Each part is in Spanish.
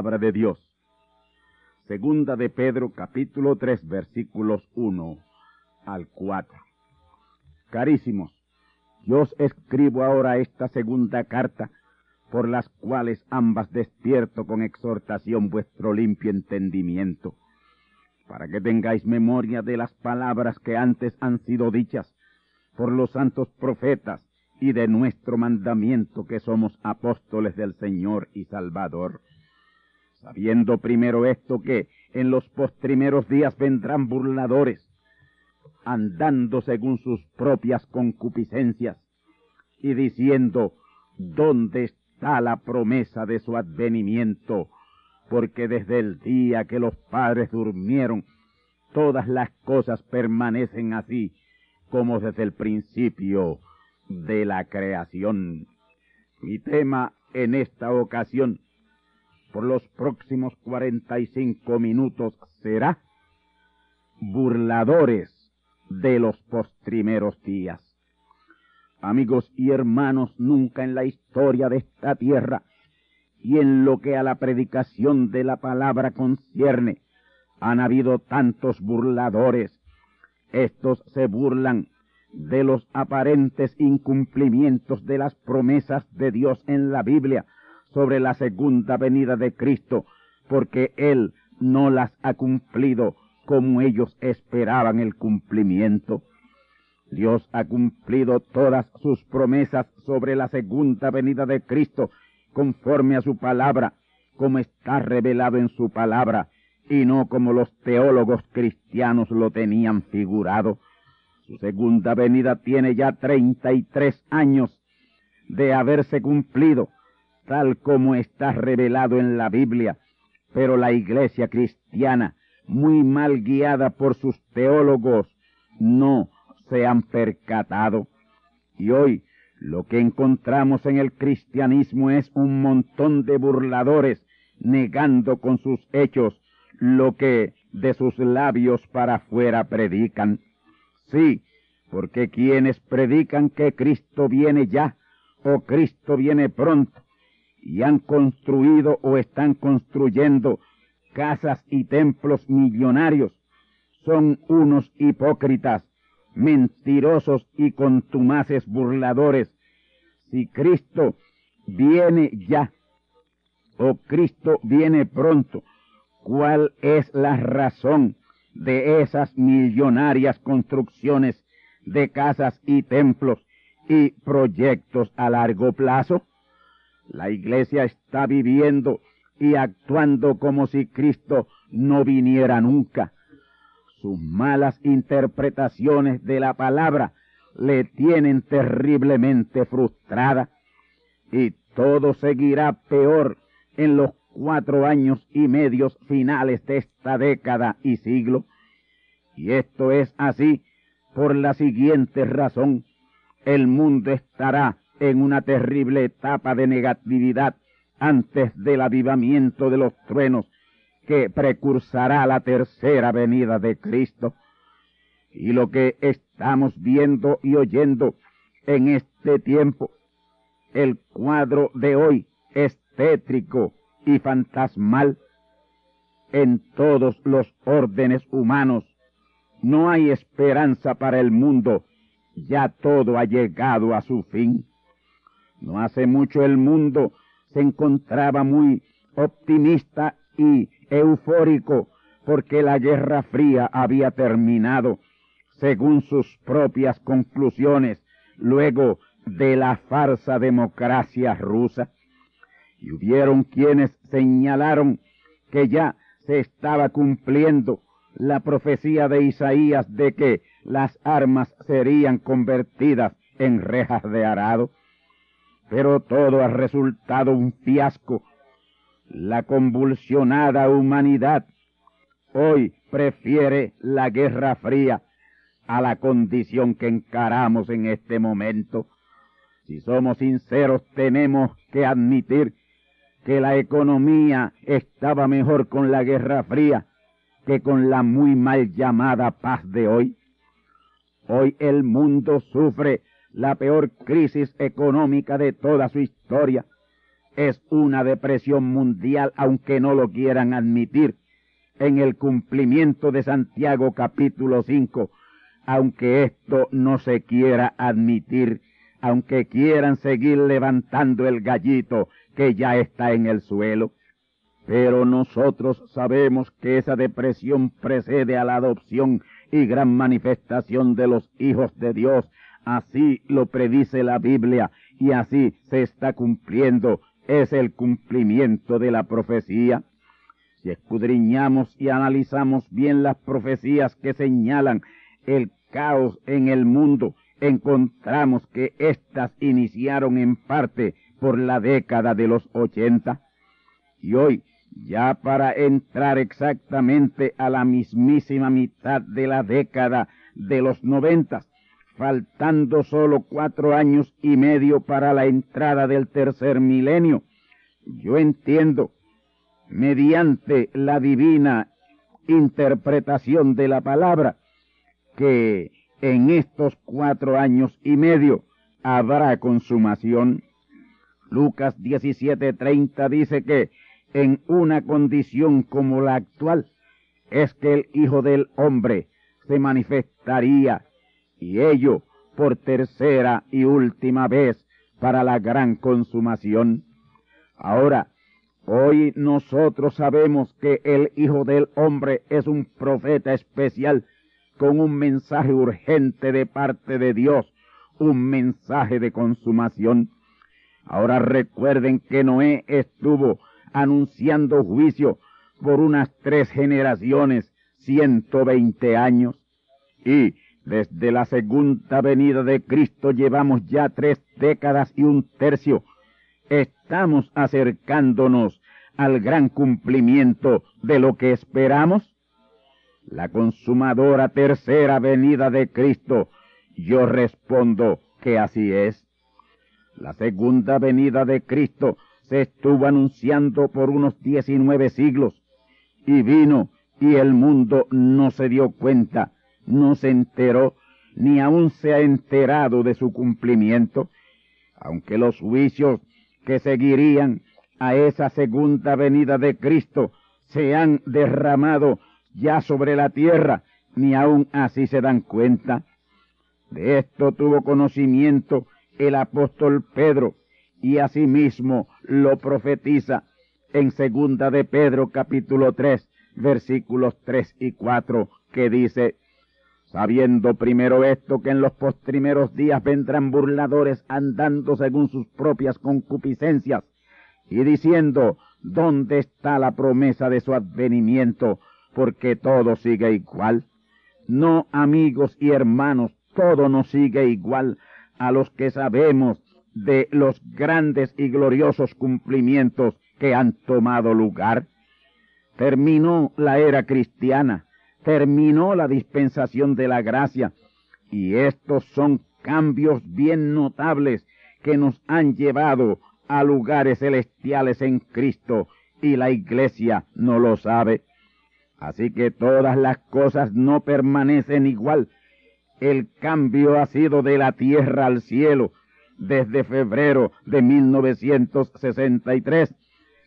Palabra de Dios. Segunda de Pedro capítulo 3 versículos 1 al 4. Carísimos, yo os escribo ahora esta segunda carta, por las cuales ambas despierto con exhortación vuestro limpio entendimiento, para que tengáis memoria de las palabras que antes han sido dichas por los santos profetas y de nuestro mandamiento que somos apóstoles del Señor y Salvador. Sabiendo primero esto que en los postrimeros días vendrán burladores, andando según sus propias concupiscencias, y diciendo, ¿dónde está la promesa de su advenimiento? Porque desde el día que los padres durmieron, todas las cosas permanecen así como desde el principio de la creación. Mi tema en esta ocasión, por los próximos 45 minutos, será burladores de los postrimeros días. Amigos y hermanos, nunca en la historia de esta tierra y en lo que a la predicación de la palabra concierne, han habido tantos burladores. Estos se burlan de los aparentes incumplimientos de las promesas de Dios en la Biblia sobre la segunda venida de Cristo, porque Él no las ha cumplido como ellos esperaban el cumplimiento. Dios ha cumplido todas sus promesas sobre la segunda venida de Cristo conforme a su palabra, como está revelado en su palabra, y no como los teólogos cristianos lo tenían figurado. Su segunda venida tiene ya treinta y tres años de haberse cumplido, tal como está revelado en la Biblia, pero la iglesia cristiana, muy mal guiada por sus teólogos, no se han percatado. Y hoy lo que encontramos en el cristianismo es un montón de burladores negando con sus hechos lo que de sus labios para afuera predican. Sí, porque quienes predican que Cristo viene ya o Cristo viene pronto y han construido o están construyendo casas y templos millonarios, son unos hipócritas, mentirosos y contumaces burladores. Si Cristo viene ya o Cristo viene pronto, ¿cuál es la razón de esas millonarias construcciones de casas y templos y proyectos a largo plazo? La iglesia está viviendo y actuando como si Cristo no viniera nunca. sus malas interpretaciones de la palabra le tienen terriblemente frustrada y todo seguirá peor en los cuatro años y medios finales de esta década y siglo. Y esto es así por la siguiente razón. El mundo estará en una terrible etapa de negatividad antes del avivamiento de los truenos que precursará la tercera venida de Cristo. Y lo que estamos viendo y oyendo en este tiempo, el cuadro de hoy es tétrico y fantasmal en todos los órdenes humanos. No hay esperanza para el mundo, ya todo ha llegado a su fin. No hace mucho el mundo se encontraba muy optimista y eufórico porque la Guerra Fría había terminado, según sus propias conclusiones, luego de la farsa democracia rusa. Y hubieron quienes señalaron que ya se estaba cumpliendo la profecía de Isaías de que las armas serían convertidas en rejas de arado. Pero todo ha resultado un fiasco. La convulsionada humanidad hoy prefiere la guerra fría a la condición que encaramos en este momento. Si somos sinceros, tenemos que admitir que la economía estaba mejor con la Guerra Fría que con la muy mal llamada paz de hoy. Hoy el mundo sufre la peor crisis económica de toda su historia. Es una depresión mundial, aunque no lo quieran admitir, en el cumplimiento de Santiago capítulo 5, aunque esto no se quiera admitir, aunque quieran seguir levantando el gallito que ya está en el suelo. Pero nosotros sabemos que esa depresión precede a la adopción y gran manifestación de los hijos de Dios. Así lo predice la Biblia y así se está cumpliendo. Es el cumplimiento de la profecía. Si escudriñamos y analizamos bien las profecías que señalan el caos en el mundo, encontramos que éstas iniciaron en parte por la década de los ochenta. Y hoy, ya para entrar exactamente a la mismísima mitad de la década de los noventas, faltando solo cuatro años y medio para la entrada del tercer milenio, yo entiendo, mediante la divina interpretación de la palabra, que en estos cuatro años y medio habrá consumación. Lucas 17:30 dice que en una condición como la actual es que el Hijo del Hombre se manifestaría y ello por tercera y última vez para la gran consumación. Ahora, hoy nosotros sabemos que el Hijo del Hombre es un profeta especial con un mensaje urgente de parte de Dios, un mensaje de consumación. Ahora recuerden que Noé estuvo anunciando juicio por unas tres generaciones, ciento veinte años, y desde la segunda venida de Cristo llevamos ya tres décadas y un tercio. ¿Estamos acercándonos al gran cumplimiento de lo que esperamos? La consumadora tercera venida de Cristo, yo respondo que así es. La segunda venida de Cristo se estuvo anunciando por unos diecinueve siglos y vino y el mundo no se dio cuenta, no se enteró, ni aún se ha enterado de su cumplimiento, aunque los juicios que seguirían a esa segunda venida de Cristo se han derramado ya sobre la tierra, ni aún así se dan cuenta. De esto tuvo conocimiento el apóstol Pedro y asimismo lo profetiza en segunda de Pedro capítulo 3 versículos 3 y 4 que dice sabiendo primero esto que en los postrimeros días vendrán burladores andando según sus propias concupiscencias y diciendo ¿dónde está la promesa de su advenimiento? porque todo sigue igual No, amigos y hermanos, todo nos sigue igual a los que sabemos de los grandes y gloriosos cumplimientos que han tomado lugar. Terminó la era cristiana, terminó la dispensación de la gracia, y estos son cambios bien notables que nos han llevado a lugares celestiales en Cristo, y la iglesia no lo sabe. Así que todas las cosas no permanecen igual. El cambio ha sido de la tierra al cielo desde febrero de 1963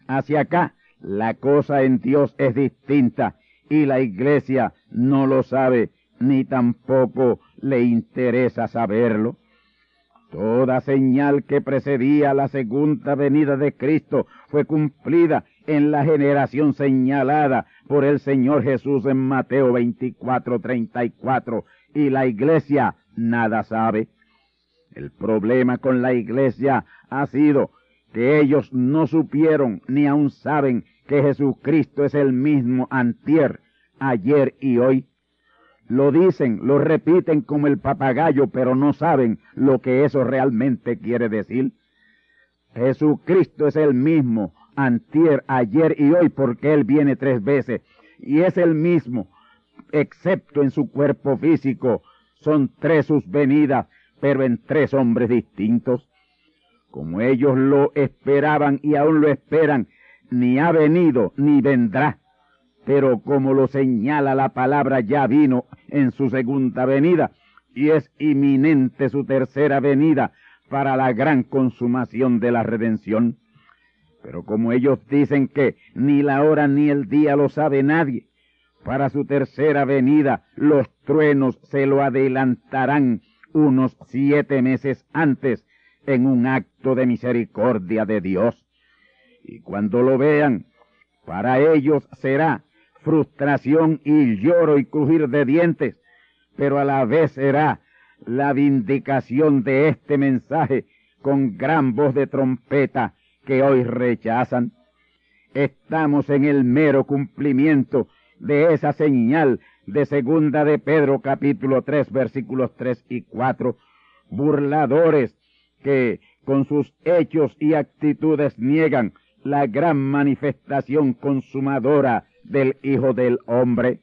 hacia acá. La cosa en Dios es distinta y la iglesia no lo sabe ni tampoco le interesa saberlo. Toda señal que precedía la segunda venida de Cristo fue cumplida en la generación señalada por el Señor Jesús en Mateo 24, 34, y la iglesia nada sabe. El problema con la iglesia ha sido que ellos no supieron ni aún saben que Jesucristo es el mismo antier, ayer y hoy. Lo dicen, lo repiten como el papagayo, pero no saben lo que eso realmente quiere decir. Jesucristo es el mismo antier, ayer y hoy, porque Él viene tres veces. Y es el mismo, excepto en su cuerpo físico. Son tres sus venidas, pero en tres hombres distintos. Como ellos lo esperaban y aún lo esperan, ni ha venido ni vendrá. Pero como lo señala la palabra, ya vino en su segunda venida y es inminente su tercera venida para la gran consumación de la redención. Pero como ellos dicen que ni la hora ni el día lo sabe nadie, para su tercera venida los truenos se lo adelantarán unos siete meses antes en un acto de misericordia de Dios. Y cuando lo vean, para ellos será frustración y lloro y crujir de dientes, pero a la vez será la vindicación de este mensaje con gran voz de trompeta que hoy rechazan. Estamos en el mero cumplimiento de esa señal de segunda de Pedro capítulo 3 versículos 3 y 4, burladores que con sus hechos y actitudes niegan la gran manifestación consumadora del Hijo del Hombre.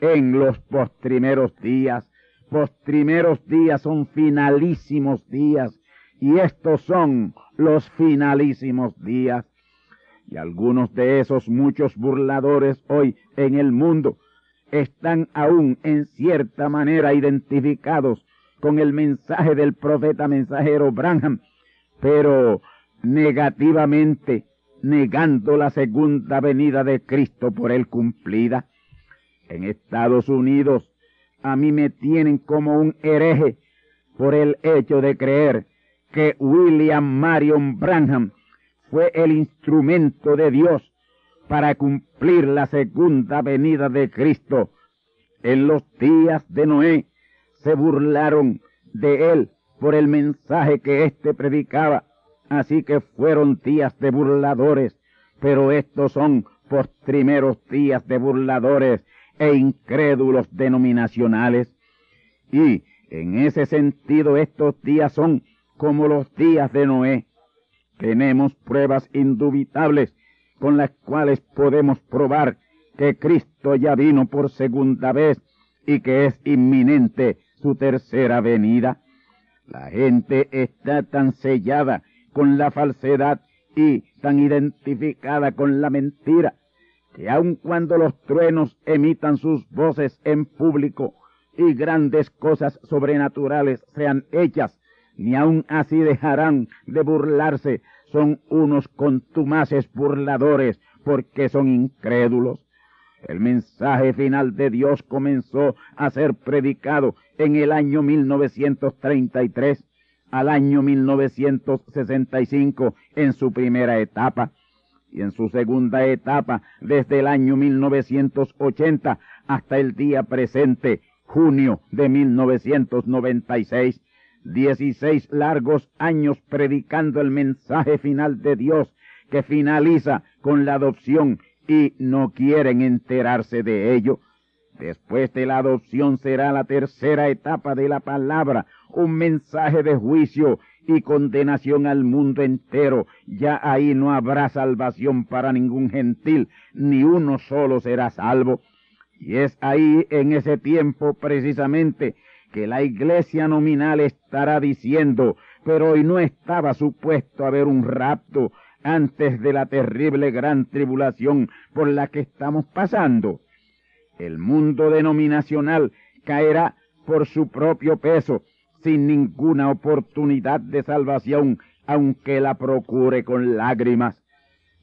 En los postrimeros días, postrimeros días son finalísimos días, y estos son los finalísimos días. Y algunos de esos muchos burladores hoy en el mundo están aún en cierta manera identificados con el mensaje del profeta mensajero Branham, pero negativamente negando la segunda venida de Cristo por él cumplida. En Estados Unidos a mí me tienen como un hereje por el hecho de creer que William Marion Branham fue el instrumento de Dios para cumplir la segunda venida de Cristo. En los días de Noé se burlaron de él por el mensaje que éste predicaba, así que fueron días de burladores, pero estos son postrimeros días de burladores e incrédulos denominacionales. Y en ese sentido estos días son como los días de Noé. Tenemos pruebas indubitables con las cuales podemos probar que Cristo ya vino por segunda vez y que es inminente su tercera venida. La gente está tan sellada con la falsedad y tan identificada con la mentira que aun cuando los truenos emitan sus voces en público y grandes cosas sobrenaturales sean hechas, ni aun así dejarán de burlarse, son unos contumaces burladores porque son incrédulos. El mensaje final de Dios comenzó a ser predicado en el año 1933 al año 1965 en su primera etapa y en su segunda etapa desde el año 1980 hasta el día presente, junio de 1996. Dieciséis largos años predicando el mensaje final de Dios que finaliza con la adopción y no quieren enterarse de ello. Después de la adopción será la tercera etapa de la palabra, un mensaje de juicio y condenación al mundo entero. Ya ahí no habrá salvación para ningún gentil, ni uno solo será salvo. Y es ahí en ese tiempo precisamente que la iglesia nominal estará diciendo, pero hoy no estaba supuesto haber un rapto antes de la terrible gran tribulación por la que estamos pasando el mundo denominacional caerá por su propio peso, sin ninguna oportunidad de salvación, aunque la procure con lágrimas.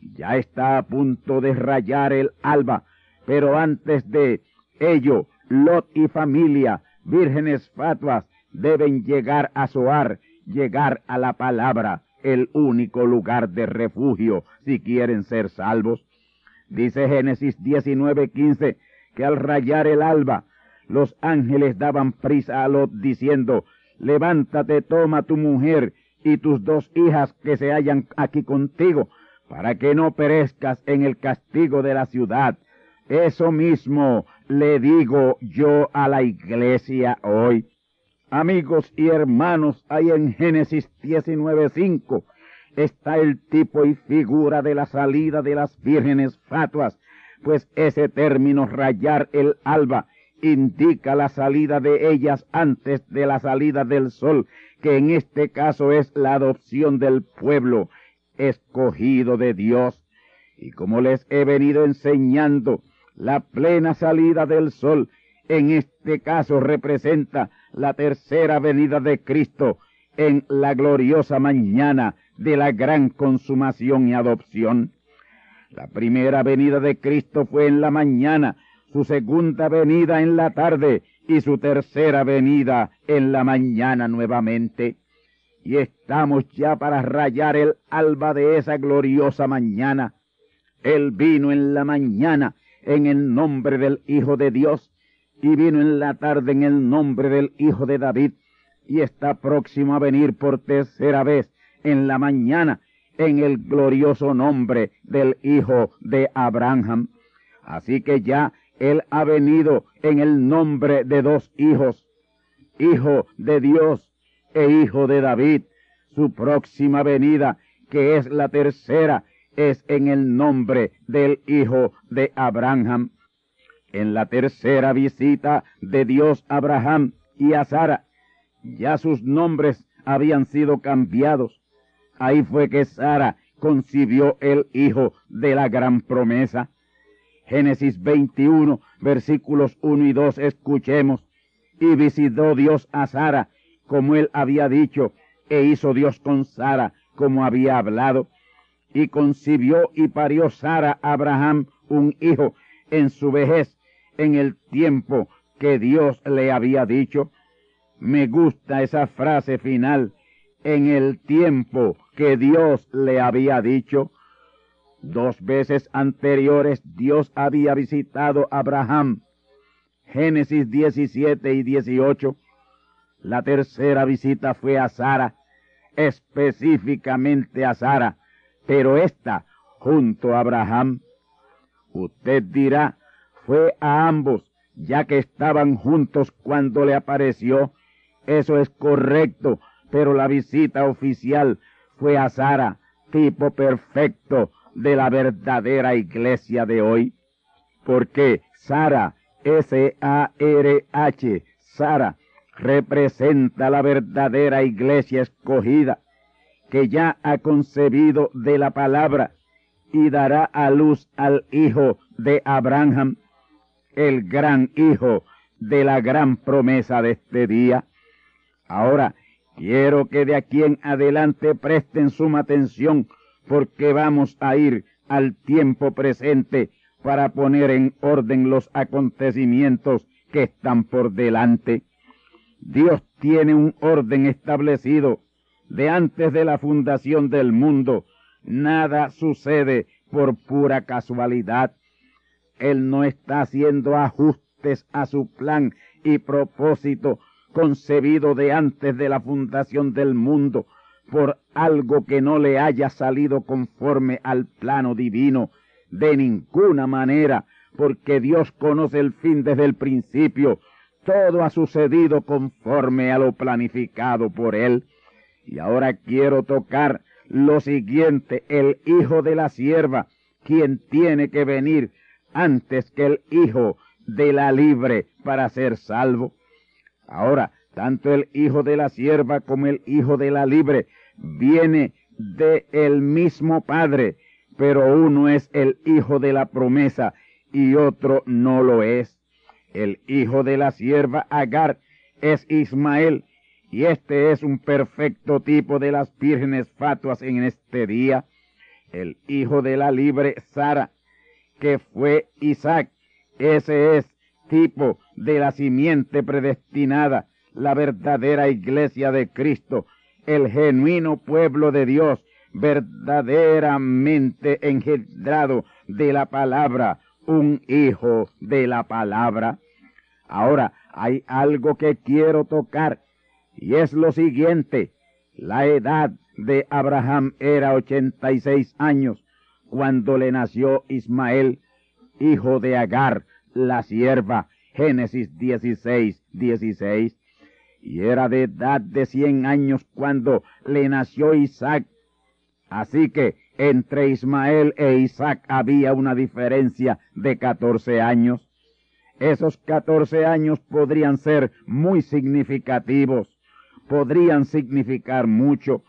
Ya está a punto de rayar el alba, pero antes de ello, Lot y familia, vírgenes fatuas, deben llegar a Soar, llegar a la palabra, el único lugar de refugio si quieren ser salvos. Dice Génesis 19:15, que al rayar el alba los ángeles daban prisa a Lot diciendo, levántate, toma tu mujer y tus dos hijas que se hallan aquí contigo, para que no perezcas en el castigo de la ciudad. Eso mismo le digo yo a la iglesia hoy. Amigos y hermanos, ahí en Génesis 19.5 está el tipo y figura de la salida de las vírgenes fatuas pues ese término rayar el alba indica la salida de ellas antes de la salida del sol, que en este caso es la adopción del pueblo escogido de Dios. Y como les he venido enseñando, la plena salida del sol en este caso representa la tercera venida de Cristo en la gloriosa mañana de la gran consumación y adopción. La primera venida de Cristo fue en la mañana, su segunda venida en la tarde y su tercera venida en la mañana nuevamente. Y estamos ya para rayar el alba de esa gloriosa mañana. Él vino en la mañana en el nombre del Hijo de Dios y vino en la tarde en el nombre del Hijo de David y está próximo a venir por tercera vez en la mañana en el glorioso nombre del Hijo de Abraham. Así que ya Él ha venido en el nombre de dos hijos, Hijo de Dios e Hijo de David. Su próxima venida, que es la tercera, es en el nombre del Hijo de Abraham. En la tercera visita de Dios a Abraham y a Sara, ya sus nombres habían sido cambiados Ahí fue que Sara concibió el hijo de la gran promesa. Génesis 21, versículos 1 y 2, escuchemos. Y visitó Dios a Sara, como él había dicho, e hizo Dios con Sara, como había hablado. Y concibió y parió Sara a Abraham un hijo en su vejez, en el tiempo que Dios le había dicho. Me gusta esa frase final, en el tiempo que Dios le había dicho. Dos veces anteriores Dios había visitado a Abraham. Génesis 17 y 18. La tercera visita fue a Sara, específicamente a Sara, pero esta junto a Abraham. Usted dirá, fue a ambos, ya que estaban juntos cuando le apareció. Eso es correcto, pero la visita oficial fue a Sara, tipo perfecto de la verdadera iglesia de hoy. Porque Sara, S-A-R-H, Sara, representa la verdadera iglesia escogida, que ya ha concebido de la palabra y dará a luz al hijo de Abraham, el gran hijo de la gran promesa de este día. Ahora, Quiero que de aquí en adelante presten suma atención porque vamos a ir al tiempo presente para poner en orden los acontecimientos que están por delante. Dios tiene un orden establecido de antes de la fundación del mundo. Nada sucede por pura casualidad. Él no está haciendo ajustes a su plan y propósito concebido de antes de la fundación del mundo, por algo que no le haya salido conforme al plano divino, de ninguna manera, porque Dios conoce el fin desde el principio. Todo ha sucedido conforme a lo planificado por Él. Y ahora quiero tocar lo siguiente, el hijo de la sierva, quien tiene que venir antes que el hijo de la libre para ser salvo. Ahora, tanto el hijo de la sierva como el hijo de la libre viene de el mismo padre, pero uno es el hijo de la promesa y otro no lo es. El hijo de la sierva Agar es Ismael, y este es un perfecto tipo de las vírgenes fatuas en este día. El hijo de la libre Sara, que fue Isaac, ese es tipo de la simiente predestinada, la verdadera iglesia de Cristo, el genuino pueblo de Dios, verdaderamente engendrado de la palabra, un hijo de la palabra. Ahora, hay algo que quiero tocar, y es lo siguiente. La edad de Abraham era ochenta y seis años cuando le nació Ismael, hijo de Agar, la sierva. Génesis 16, 16. Y era de edad de cien años cuando le nació Isaac. Así que entre Ismael e Isaac había una diferencia de catorce años. Esos catorce años podrían ser muy significativos, podrían significar mucho,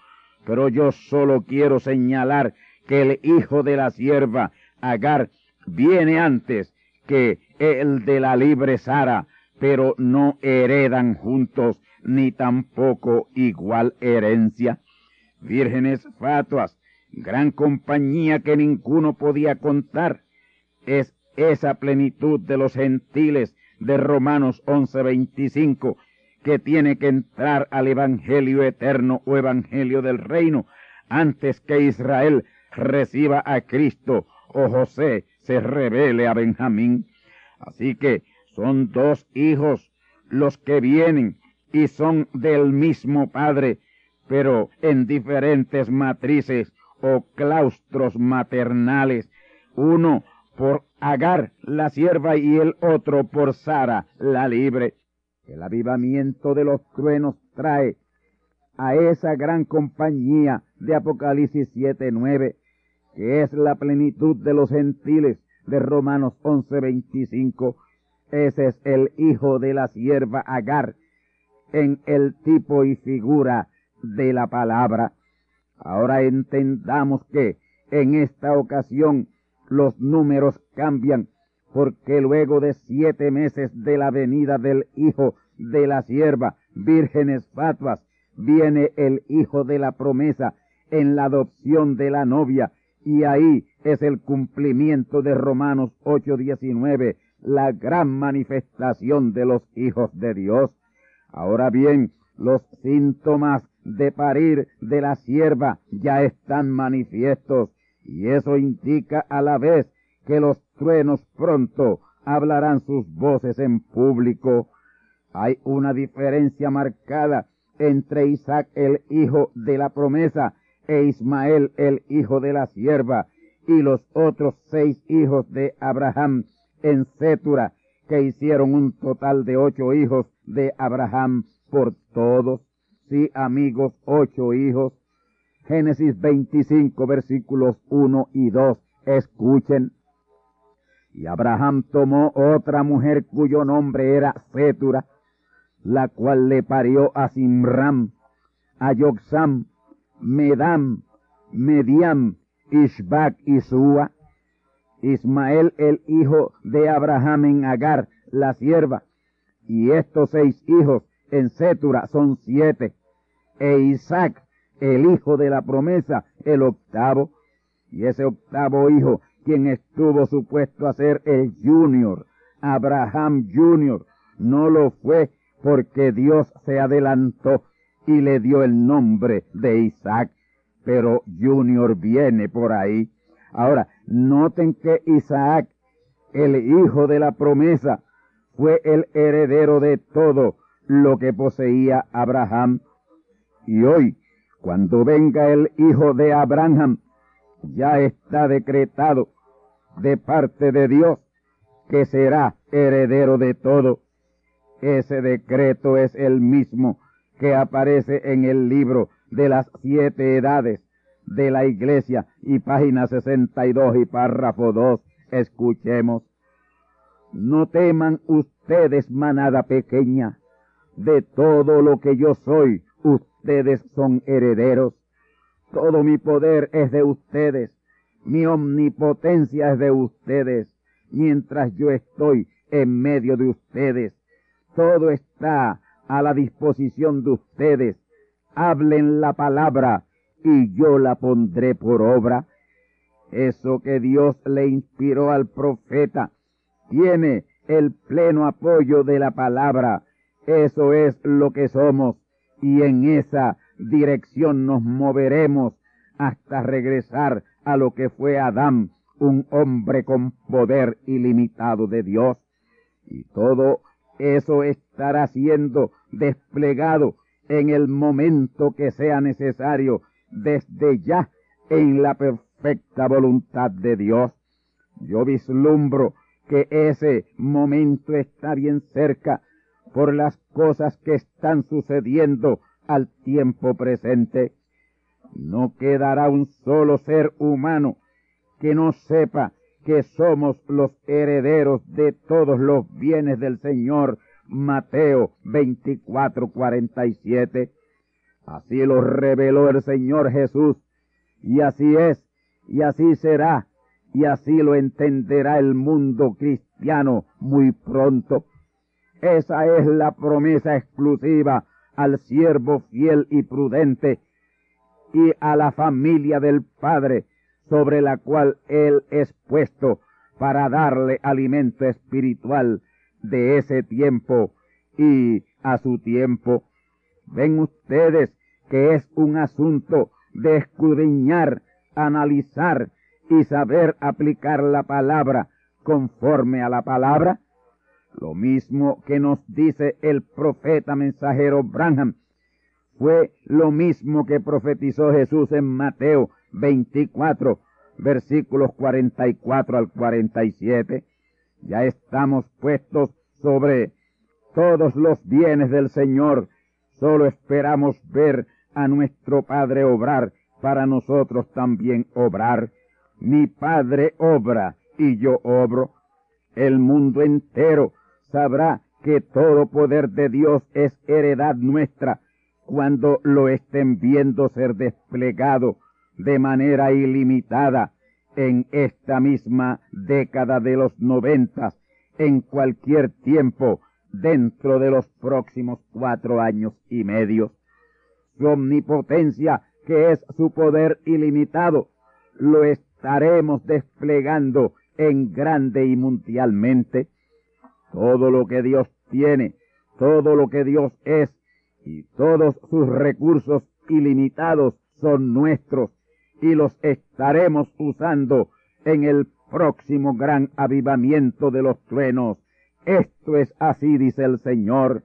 pero yo solo quiero señalar que el hijo de la sierva, Agar, viene antes que el de la libre Sara, pero no heredan juntos ni tampoco igual herencia. Vírgenes fatuas, gran compañía que ninguno podía contar, es esa plenitud de los gentiles de Romanos 11:25 que tiene que entrar al Evangelio eterno o Evangelio del reino antes que Israel reciba a Cristo o José se revele a Benjamín. Así que son dos hijos los que vienen y son del mismo padre, pero en diferentes matrices o claustros maternales, uno por Agar, la sierva, y el otro por Sara, la libre. El avivamiento de los truenos trae a esa gran compañía de Apocalipsis 7.9, que es la plenitud de los gentiles de Romanos 11.25. Ese es el hijo de la sierva Agar en el tipo y figura de la palabra. Ahora entendamos que en esta ocasión los números cambian porque luego de siete meses de la venida del hijo de la sierva, vírgenes fatuas, viene el hijo de la promesa en la adopción de la novia y ahí es el cumplimiento de Romanos 8:19, la gran manifestación de los hijos de Dios. Ahora bien, los síntomas de parir de la sierva ya están manifiestos y eso indica a la vez que los truenos pronto hablarán sus voces en público. Hay una diferencia marcada entre Isaac el hijo de la promesa e Ismael el hijo de la sierva y los otros seis hijos de Abraham en Cetura que hicieron un total de ocho hijos de Abraham por todos. Sí, amigos, ocho hijos. Génesis 25, versículos 1 y 2. Escuchen. Y Abraham tomó otra mujer cuyo nombre era Cetura, la cual le parió a Simram, a Yoxam, Medam, Mediam, Ishbak y Sua. Ismael el hijo de Abraham en Agar, la sierva, y estos seis hijos en Cetura son siete, e Isaac, el hijo de la promesa, el octavo, y ese octavo hijo, quien estuvo supuesto a ser el junior, Abraham junior, no lo fue porque Dios se adelantó y le dio el nombre de Isaac, pero junior viene por ahí. Ahora, noten que Isaac, el hijo de la promesa, fue el heredero de todo lo que poseía Abraham. Y hoy, cuando venga el hijo de Abraham, ya está decretado de parte de Dios que será heredero de todo. Ese decreto es el mismo que aparece en el libro de las siete edades de la iglesia y página 62 y párrafo 2. Escuchemos. No teman ustedes, manada pequeña, de todo lo que yo soy, ustedes son herederos. Todo mi poder es de ustedes, mi omnipotencia es de ustedes, mientras yo estoy en medio de ustedes. Todo está a la disposición de ustedes. Hablen la palabra y yo la pondré por obra. Eso que Dios le inspiró al profeta tiene el pleno apoyo de la palabra. Eso es lo que somos y en esa dirección nos moveremos hasta regresar a lo que fue Adán, un hombre con poder ilimitado de Dios. Y todo eso estará siendo desplegado en el momento que sea necesario, desde ya en la perfecta voluntad de Dios. Yo vislumbro que ese momento está bien cerca por las cosas que están sucediendo al tiempo presente. No quedará un solo ser humano que no sepa que somos los herederos de todos los bienes del Señor. Mateo 24, 47. Así lo reveló el Señor Jesús. Y así es, y así será, y así lo entenderá el mundo cristiano muy pronto. Esa es la promesa exclusiva al siervo fiel y prudente y a la familia del Padre sobre la cual Él es puesto para darle alimento espiritual de ese tiempo y a su tiempo. Ven ustedes que es un asunto de escudriñar, analizar y saber aplicar la palabra conforme a la palabra. Lo mismo que nos dice el profeta mensajero Branham fue lo mismo que profetizó Jesús en Mateo 24, versículos 44 al 47. Ya estamos puestos sobre todos los bienes del Señor. Solo esperamos ver a nuestro Padre obrar para nosotros también obrar. Mi Padre obra y yo obro. El mundo entero sabrá que todo poder de Dios es heredad nuestra cuando lo estén viendo ser desplegado de manera ilimitada en esta misma década de los noventas, en cualquier tiempo dentro de los próximos cuatro años y medio. Su omnipotencia, que es su poder ilimitado, lo estaremos desplegando en grande y mundialmente. Todo lo que Dios tiene, todo lo que Dios es, y todos sus recursos ilimitados son nuestros y los estaremos usando en el próximo gran avivamiento de los truenos. Esto es así, dice el Señor.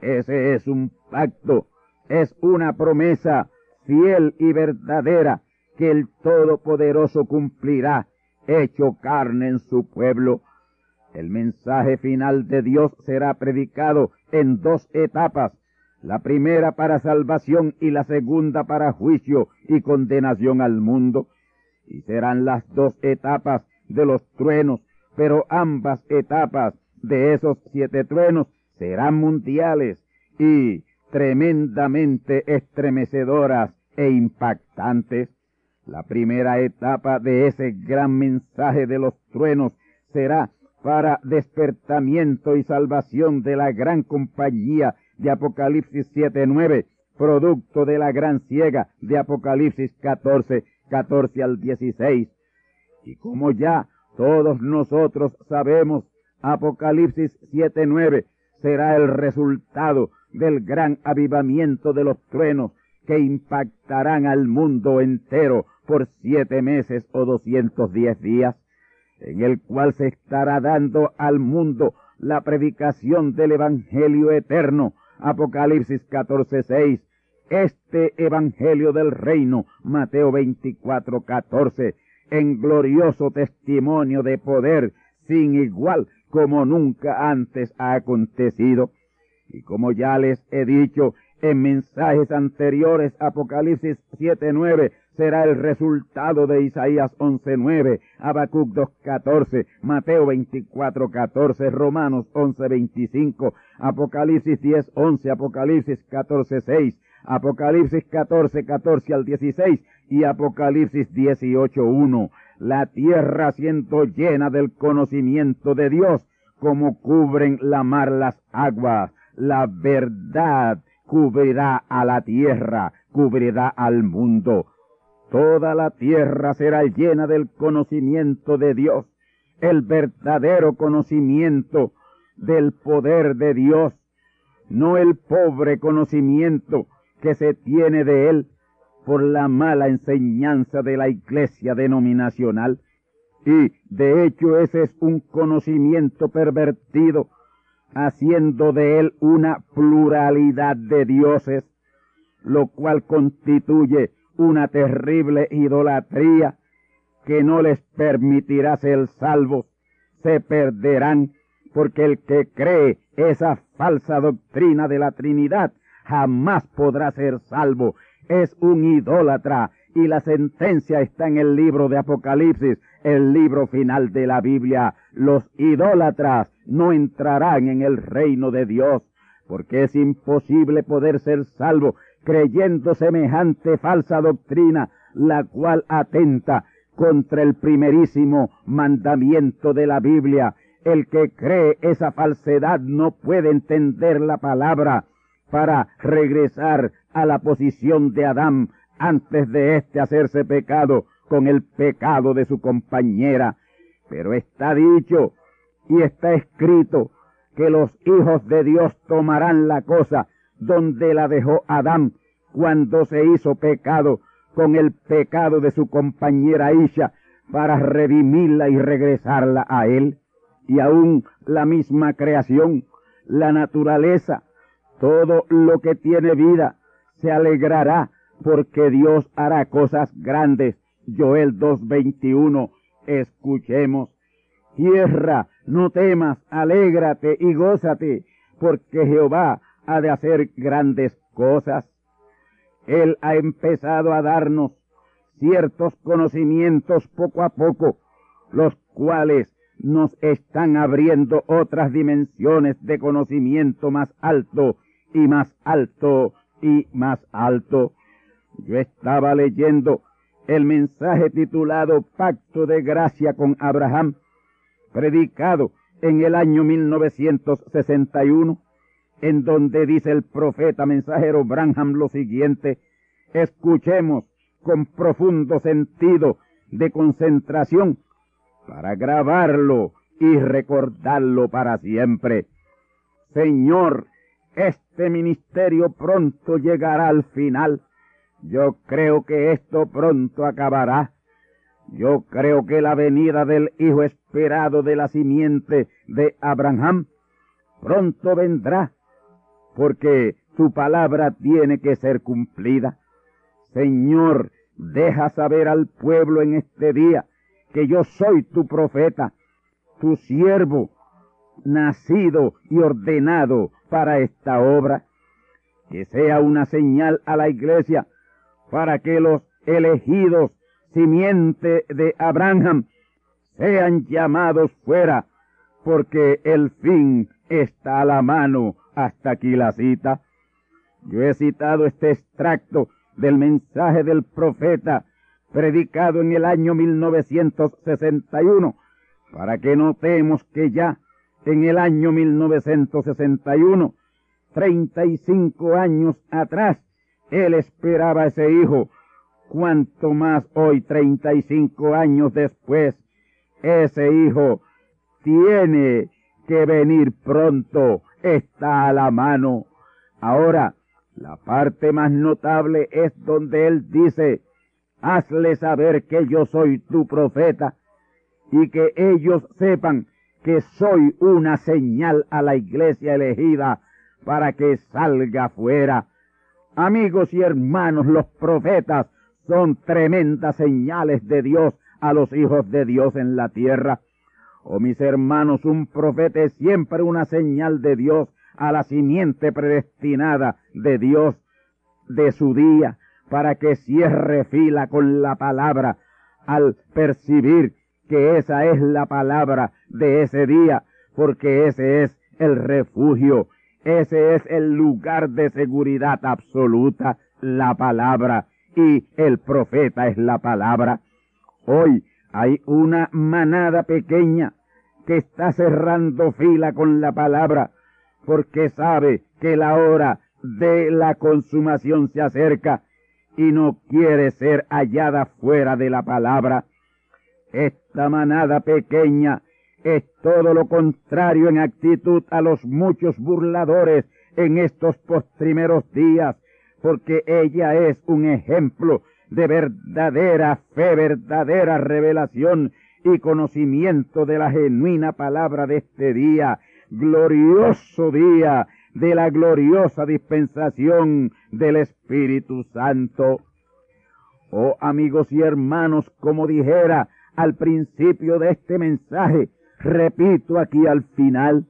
Ese es un pacto, es una promesa fiel y verdadera que el Todopoderoso cumplirá, hecho carne en su pueblo. El mensaje final de Dios será predicado en dos etapas la primera para salvación y la segunda para juicio y condenación al mundo. Y serán las dos etapas de los truenos, pero ambas etapas de esos siete truenos serán mundiales y tremendamente estremecedoras e impactantes. La primera etapa de ese gran mensaje de los truenos será para despertamiento y salvación de la gran compañía de Apocalipsis 7.9, producto de la gran ciega de Apocalipsis 14, 14 al 16. Y como ya todos nosotros sabemos, Apocalipsis 7.9 será el resultado del gran avivamiento de los truenos que impactarán al mundo entero por siete meses o doscientos diez días, en el cual se estará dando al mundo la predicación del Evangelio eterno Apocalipsis 14:6, este Evangelio del Reino, Mateo 24:14, en glorioso testimonio de poder, sin igual como nunca antes ha acontecido. Y como ya les he dicho en mensajes anteriores, Apocalipsis 7.9 será el resultado de Isaías 11.9, Habacuc 2.14, Mateo 24.14, Romanos 11.25, Apocalipsis 10.11, Apocalipsis 14.6, Apocalipsis 14.14 al 16 y Apocalipsis 18.1. La tierra siendo llena del conocimiento de Dios, como cubren la mar las aguas. La verdad cubrirá a la tierra, cubrirá al mundo. Toda la tierra será llena del conocimiento de Dios, el verdadero conocimiento del poder de Dios, no el pobre conocimiento que se tiene de Él por la mala enseñanza de la iglesia denominacional. Y de hecho ese es un conocimiento pervertido, haciendo de Él una pluralidad de dioses, lo cual constituye una terrible idolatría que no les permitirá ser salvos, se perderán, porque el que cree esa falsa doctrina de la Trinidad jamás podrá ser salvo. Es un idólatra y la sentencia está en el libro de Apocalipsis, el libro final de la Biblia. Los idólatras no entrarán en el reino de Dios, porque es imposible poder ser salvo creyendo semejante falsa doctrina, la cual atenta contra el primerísimo mandamiento de la Biblia. El que cree esa falsedad no puede entender la palabra para regresar a la posición de Adán antes de éste hacerse pecado con el pecado de su compañera. Pero está dicho y está escrito que los hijos de Dios tomarán la cosa donde la dejó Adán cuando se hizo pecado con el pecado de su compañera Isha para redimirla y regresarla a él. Y aún la misma creación, la naturaleza, todo lo que tiene vida, se alegrará porque Dios hará cosas grandes. Joel 2.21, escuchemos. Tierra, no temas, alégrate y gózate, porque Jehová ha de hacer grandes cosas. Él ha empezado a darnos ciertos conocimientos poco a poco, los cuales nos están abriendo otras dimensiones de conocimiento más alto y más alto y más alto. Yo estaba leyendo el mensaje titulado Pacto de Gracia con Abraham, predicado en el año 1961 en donde dice el profeta mensajero Branham lo siguiente, escuchemos con profundo sentido de concentración para grabarlo y recordarlo para siempre. Señor, este ministerio pronto llegará al final. Yo creo que esto pronto acabará. Yo creo que la venida del Hijo esperado de la simiente de Abraham pronto vendrá porque tu palabra tiene que ser cumplida. Señor, deja saber al pueblo en este día que yo soy tu profeta, tu siervo, nacido y ordenado para esta obra. Que sea una señal a la iglesia para que los elegidos simiente de Abraham sean llamados fuera, porque el fin está a la mano hasta aquí la cita. Yo he citado este extracto del mensaje del profeta predicado en el año 1961 para que notemos que ya en el año 1961, 35 años atrás, él esperaba a ese hijo. Cuanto más hoy, 35 años después, ese hijo tiene que venir pronto está a la mano. Ahora, la parte más notable es donde él dice, hazle saber que yo soy tu profeta y que ellos sepan que soy una señal a la iglesia elegida para que salga fuera. Amigos y hermanos, los profetas son tremendas señales de Dios a los hijos de Dios en la tierra. Oh mis hermanos, un profeta es siempre una señal de Dios a la simiente predestinada de Dios de su día, para que cierre fila con la palabra al percibir que esa es la palabra de ese día, porque ese es el refugio, ese es el lugar de seguridad absoluta, la palabra, y el profeta es la palabra. Hoy hay una manada pequeña que está cerrando fila con la palabra, porque sabe que la hora de la consumación se acerca y no quiere ser hallada fuera de la palabra. Esta manada pequeña es todo lo contrario en actitud a los muchos burladores en estos postrimeros días, porque ella es un ejemplo de verdadera fe, verdadera revelación y conocimiento de la genuina palabra de este día, glorioso día de la gloriosa dispensación del Espíritu Santo. Oh amigos y hermanos, como dijera al principio de este mensaje, repito aquí al final,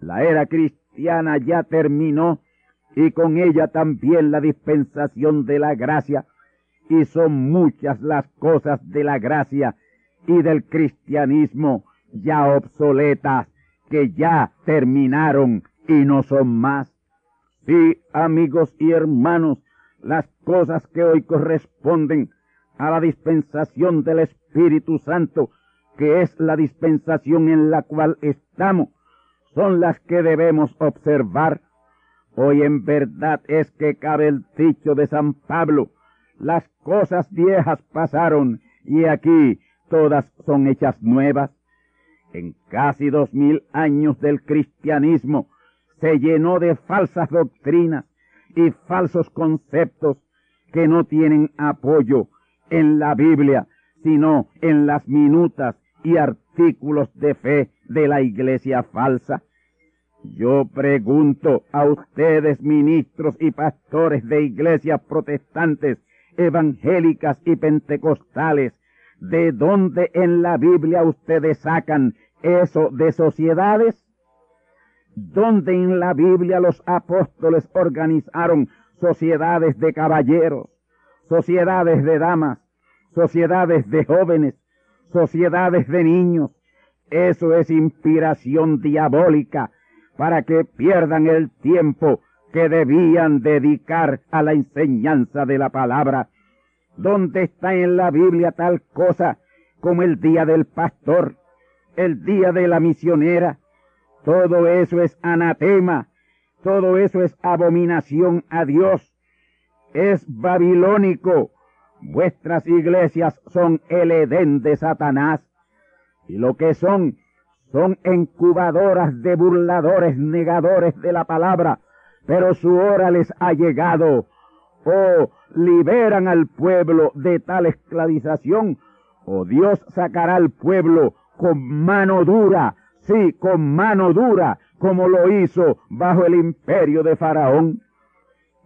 la era cristiana ya terminó y con ella también la dispensación de la gracia, y son muchas las cosas de la gracia y del cristianismo ya obsoletas, que ya terminaron y no son más. Sí, amigos y hermanos, las cosas que hoy corresponden a la dispensación del Espíritu Santo, que es la dispensación en la cual estamos, son las que debemos observar. Hoy en verdad es que cabe el dicho de San Pablo, las cosas viejas pasaron y aquí todas son hechas nuevas. En casi dos mil años del cristianismo se llenó de falsas doctrinas y falsos conceptos que no tienen apoyo en la Biblia, sino en las minutas y artículos de fe de la iglesia falsa. Yo pregunto a ustedes, ministros y pastores de iglesias protestantes, evangélicas y pentecostales, ¿de dónde en la Biblia ustedes sacan eso de sociedades? ¿Dónde en la Biblia los apóstoles organizaron sociedades de caballeros, sociedades de damas, sociedades de jóvenes, sociedades de niños. Eso es inspiración diabólica para que pierdan el tiempo que debían dedicar a la enseñanza de la palabra. ¿Dónde está en la Biblia tal cosa como el día del pastor, el día de la misionera? Todo eso es anatema, todo eso es abominación a Dios, es babilónico, Vuestras iglesias son el Edén de Satanás. Y lo que son, son incubadoras de burladores negadores de la palabra. Pero su hora les ha llegado. O liberan al pueblo de tal esclavización, o Dios sacará al pueblo con mano dura, sí, con mano dura, como lo hizo bajo el imperio de Faraón.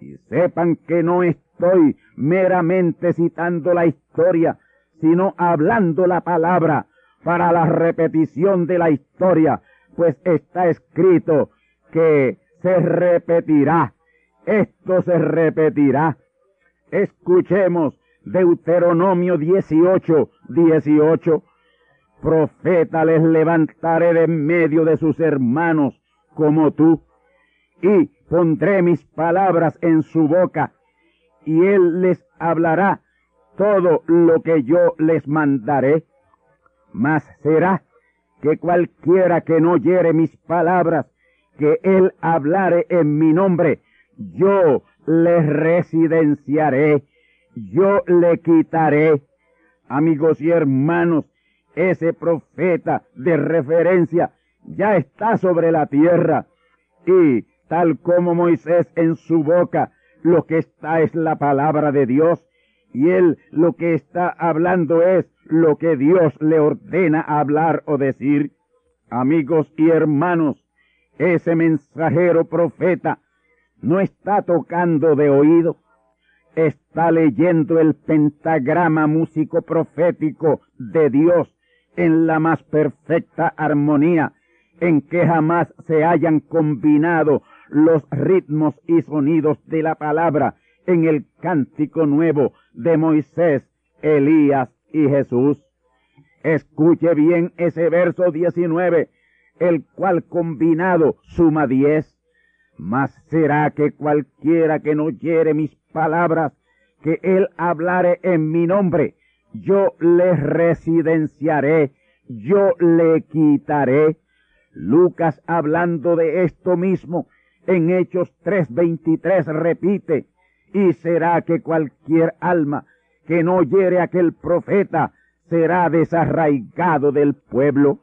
Y sepan que no es estoy meramente citando la historia, sino hablando la palabra para la repetición de la historia, pues está escrito que se repetirá. Esto se repetirá. Escuchemos Deuteronomio 18, 18. Profeta les levantaré de medio de sus hermanos como tú, y pondré mis palabras en su boca, y él les hablará todo lo que yo les mandaré. Mas será que cualquiera que no oyere mis palabras, que él hablare en mi nombre, yo le residenciaré, yo le quitaré. Amigos y hermanos, ese profeta de referencia ya está sobre la tierra y tal como Moisés en su boca lo que está es la palabra de Dios y él lo que está hablando es lo que Dios le ordena hablar o decir. Amigos y hermanos, ese mensajero profeta no está tocando de oído, está leyendo el pentagrama músico profético de Dios en la más perfecta armonía, en que jamás se hayan combinado los ritmos y sonidos de la palabra en el cántico nuevo de Moisés, Elías y Jesús. Escuche bien ese verso 19, el cual combinado suma diez. Mas será que cualquiera que no oyere mis palabras, que él hablare en mi nombre, yo le residenciaré, yo le quitaré. Lucas hablando de esto mismo, en Hechos 3:23 repite, y será que cualquier alma que no oyere aquel profeta será desarraigado del pueblo.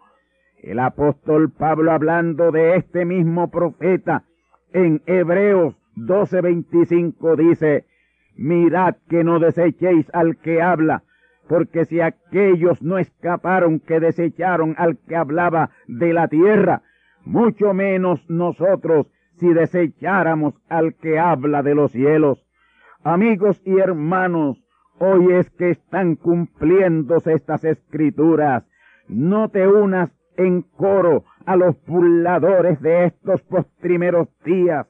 El apóstol Pablo hablando de este mismo profeta en Hebreos 12:25 dice, mirad que no desechéis al que habla, porque si aquellos no escaparon que desecharon al que hablaba de la tierra, mucho menos nosotros si desecháramos al que habla de los cielos. Amigos y hermanos, hoy es que están cumpliéndose estas escrituras. No te unas en coro a los burladores de estos postrimeros días.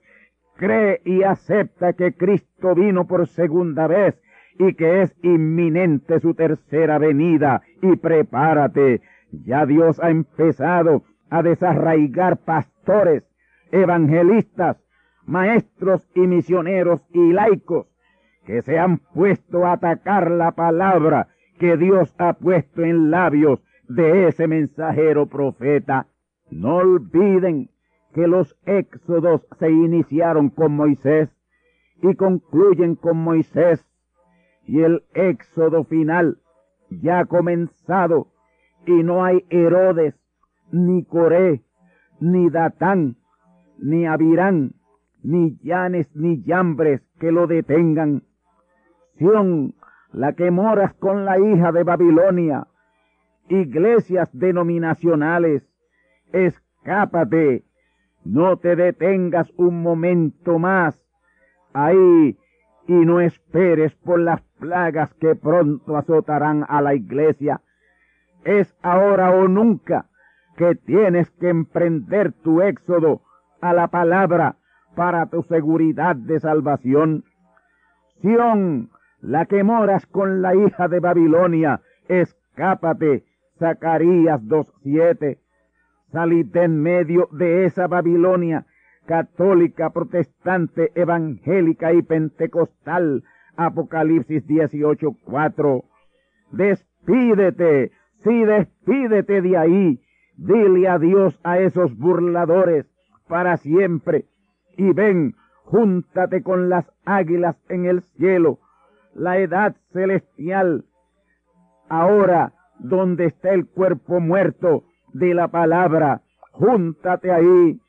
Cree y acepta que Cristo vino por segunda vez y que es inminente su tercera venida. Y prepárate. Ya Dios ha empezado a desarraigar pastores, evangelistas, maestros y misioneros y laicos que se han puesto a atacar la palabra que Dios ha puesto en labios de ese mensajero profeta. No olviden que los éxodos se iniciaron con Moisés y concluyen con Moisés y el éxodo final ya ha comenzado y no hay Herodes, ni Coré, ni Datán, ni Abirán, ni Llanes, ni Yambres que lo detengan la que moras con la hija de Babilonia, iglesias denominacionales, escápate, no te detengas un momento más ahí y no esperes por las plagas que pronto azotarán a la iglesia. Es ahora o nunca que tienes que emprender tu éxodo a la palabra para tu seguridad de salvación. Sión, la que moras con la hija de Babilonia, escápate. Zacarías 2.7. Salid en medio de esa Babilonia, católica, protestante, evangélica y pentecostal. Apocalipsis 18.4. Despídete, sí, despídete de ahí. Dile adiós a esos burladores para siempre. Y ven, júntate con las águilas en el cielo la edad celestial. Ahora, donde está el cuerpo muerto de la palabra, júntate ahí,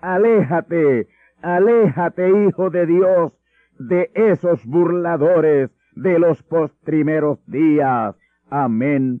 aléjate, aléjate, hijo de Dios, de esos burladores de los postrimeros días. Amén.